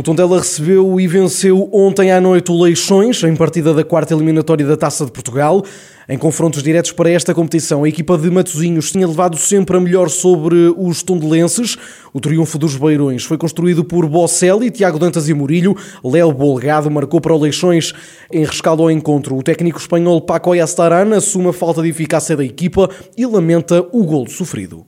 O Tondela recebeu e venceu ontem à noite o Leixões, em partida da quarta eliminatória da Taça de Portugal. Em confrontos diretos para esta competição, a equipa de Matosinhos tinha levado sempre a melhor sobre os tondelenses. O triunfo dos Beirões foi construído por Bocelli, Tiago Dantas e Murilho. Léo Bolgado marcou para o Leixões em rescaldo ao encontro. O técnico espanhol Paco Ayastaran assume a falta de eficácia da equipa e lamenta o gol sofrido.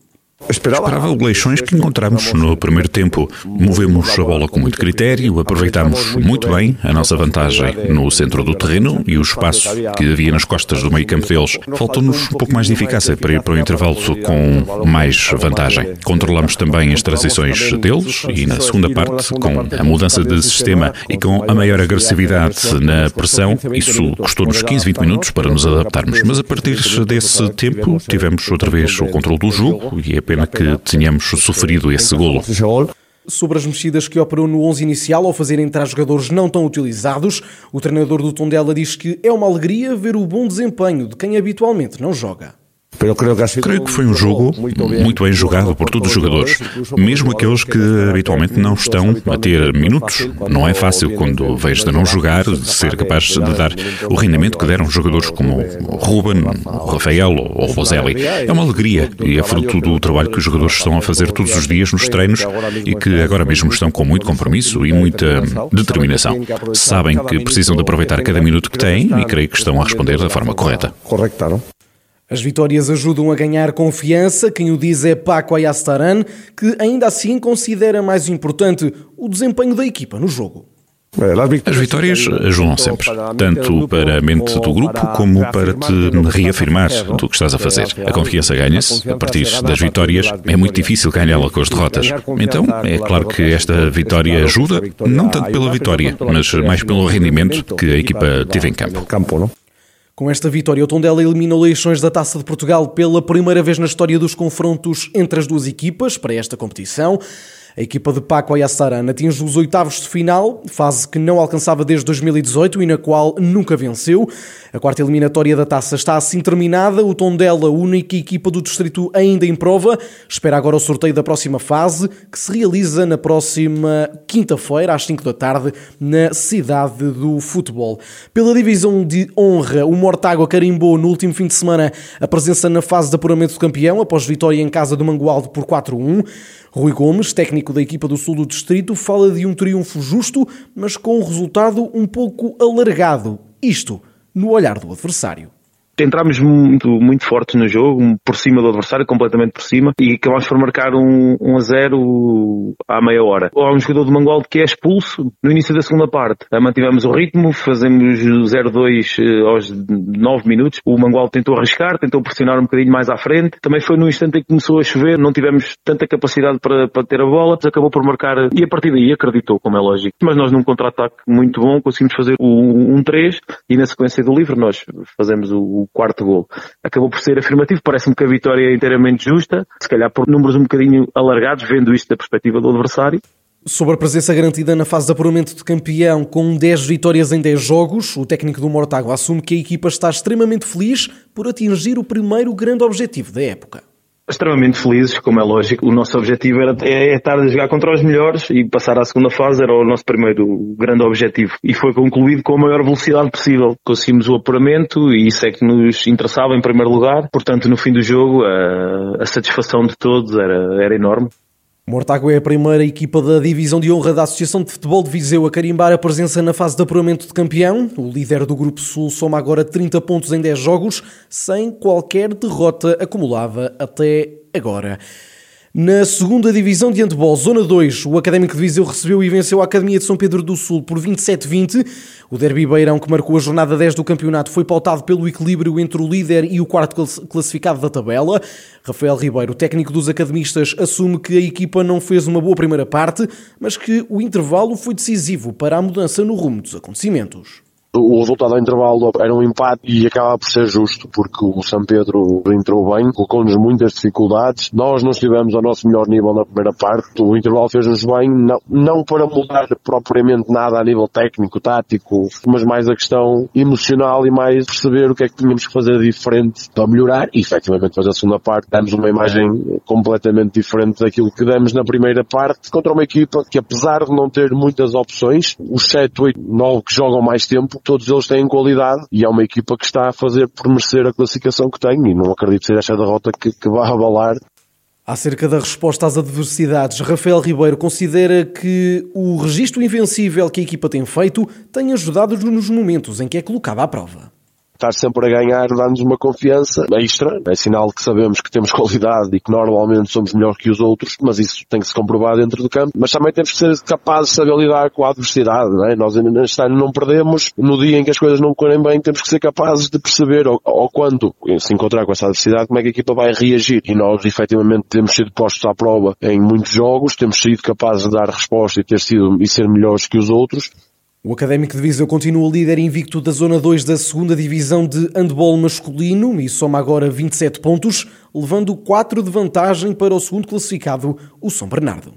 Esperava o Leixões que encontramos no primeiro tempo. Movemos a bola com muito critério, aproveitámos muito bem a nossa vantagem no centro do terreno e o espaço que havia nas costas do meio campo deles. Faltou-nos um pouco mais de eficácia para ir para o intervalo com mais vantagem. Controlamos também as transições deles e na segunda parte, com a mudança de sistema e com a maior agressividade na pressão, isso custou-nos 15, 20 minutos para nos adaptarmos. Mas a partir desse tempo tivemos outra vez o controle do jogo e é pena que tenhamos sofrido esse golo. Sobre as mexidas que operou no 11 inicial ao fazer entrar jogadores não tão utilizados, o treinador do Tondela diz que é uma alegria ver o bom desempenho de quem habitualmente não joga. Creio que foi um jogo muito bem jogado por todos os jogadores, mesmo aqueles que habitualmente não estão a ter minutos. Não é fácil, quando vens de não jogar, ser capaz de dar o rendimento que deram jogadores como Ruben, Rafael ou Roselli. É uma alegria e é fruto do trabalho que os jogadores estão a fazer todos os dias nos treinos e que agora mesmo estão com muito compromisso e muita determinação. Sabem que precisam de aproveitar cada minuto que têm e creio que estão a responder da forma correta. As vitórias ajudam a ganhar confiança, quem o diz é Paco Ayastaran, que ainda assim considera mais importante o desempenho da equipa no jogo. As vitórias ajudam sempre, tanto para a mente do grupo como para te reafirmar do que estás a fazer. A confiança ganha-se a partir das vitórias. É muito difícil ganhá-la com as derrotas. Então, é claro que esta vitória ajuda, não tanto pela vitória, mas mais pelo rendimento que a equipa teve em campo. Com esta vitória, o Tondela eliminou Leixões da Taça de Portugal pela primeira vez na história dos confrontos entre as duas equipas para esta competição. A equipa de Paco Ayasaran atinge os oitavos de final, fase que não alcançava desde 2018 e na qual nunca venceu. A quarta eliminatória da taça está assim terminada. O Tondela, única equipa do distrito ainda em prova, espera agora o sorteio da próxima fase, que se realiza na próxima quinta-feira, às 5 da tarde, na cidade do futebol. Pela divisão de honra, o Mortágua carimbou no último fim de semana a presença na fase de apuramento do campeão, após vitória em casa do Mangualde por 4-1. Rui Gomes, técnico da equipa do sul do distrito, fala de um triunfo justo, mas com um resultado um pouco alargado. Isto no olhar do adversário entramos muito, muito fortes no jogo, por cima do adversário, completamente por cima, e acabamos por marcar um, um a 0 à meia hora. Há um jogador do Mangualde que é expulso no início da segunda parte. Mantivemos o ritmo, fazemos 0-2 eh, aos 9 minutos. O Mangualde tentou arriscar, tentou pressionar um bocadinho mais à frente. Também foi no instante em que começou a chover, não tivemos tanta capacidade para, para ter a bola, mas acabou por marcar, e a partir daí acreditou, como é lógico. Mas nós num contra-ataque muito bom conseguimos fazer o 1-3 e na sequência do livre nós fazemos o quarto gol. Acabou por ser afirmativo, parece-me que a vitória é inteiramente justa, se calhar por números um bocadinho alargados, vendo isto da perspectiva do adversário. Sobre a presença garantida na fase de apuramento de campeão, com 10 vitórias em 10 jogos, o técnico do Mortágua assume que a equipa está extremamente feliz por atingir o primeiro grande objetivo da época extremamente felizes, como é lógico. O nosso objetivo era é, é estar a jogar contra os melhores e passar à segunda fase era o nosso primeiro grande objetivo. E foi concluído com a maior velocidade possível. Conseguimos o apuramento e isso é que nos interessava em primeiro lugar. Portanto, no fim do jogo, a, a satisfação de todos era, era enorme. Mortágua é a primeira equipa da divisão de honra da Associação de Futebol de Viseu a carimbar a presença na fase de apuramento de campeão. O líder do Grupo Sul soma agora 30 pontos em 10 jogos, sem qualquer derrota acumulada até agora. Na segunda divisão de handball, Zona 2, o Académico de Viseu recebeu e venceu a Academia de São Pedro do Sul por 27-20. O derby beirão, que marcou a jornada 10 do campeonato, foi pautado pelo equilíbrio entre o líder e o quarto classificado da tabela. Rafael Ribeiro, técnico dos academistas, assume que a equipa não fez uma boa primeira parte, mas que o intervalo foi decisivo para a mudança no rumo dos acontecimentos. O resultado ao intervalo era um empate e acaba por ser justo, porque o São Pedro entrou bem, colocou-nos muitas dificuldades. Nós não estivemos ao nosso melhor nível na primeira parte. O intervalo fez-nos bem, não, não para mudar propriamente nada a nível técnico, tático, mas mais a questão emocional e mais perceber o que é que tínhamos que fazer diferente para melhorar. E efetivamente depois a segunda parte damos uma imagem completamente diferente daquilo que demos na primeira parte contra uma equipa que apesar de não ter muitas opções, os 7, 8, 9 que jogam mais tempo, todos eles têm qualidade e é uma equipa que está a fazer por merecer a classificação que tem e não acredito ser esta derrota que, que vai abalar. Acerca da resposta às adversidades, Rafael Ribeiro considera que o registro invencível que a equipa tem feito tem ajudado nos momentos em que é colocada à prova estar sempre a ganhar dá-nos uma confiança extra. É sinal que sabemos que temos qualidade e que normalmente somos melhor que os outros, mas isso tem que se comprovar dentro do campo. Mas também temos que ser capazes de saber lidar com a adversidade. Não é? Nós neste ano não perdemos. No dia em que as coisas não correm bem, temos que ser capazes de perceber ao quando se encontrar com essa adversidade, como é que a equipa vai reagir. E nós, efetivamente, temos sido postos à prova em muitos jogos, temos sido capazes de dar resposta e ter sido e ser melhores que os outros. O Académico de Viseu continua líder invicto da Zona 2 da 2 Divisão de Handball masculino e soma agora 27 pontos, levando 4 de vantagem para o segundo classificado, o São Bernardo.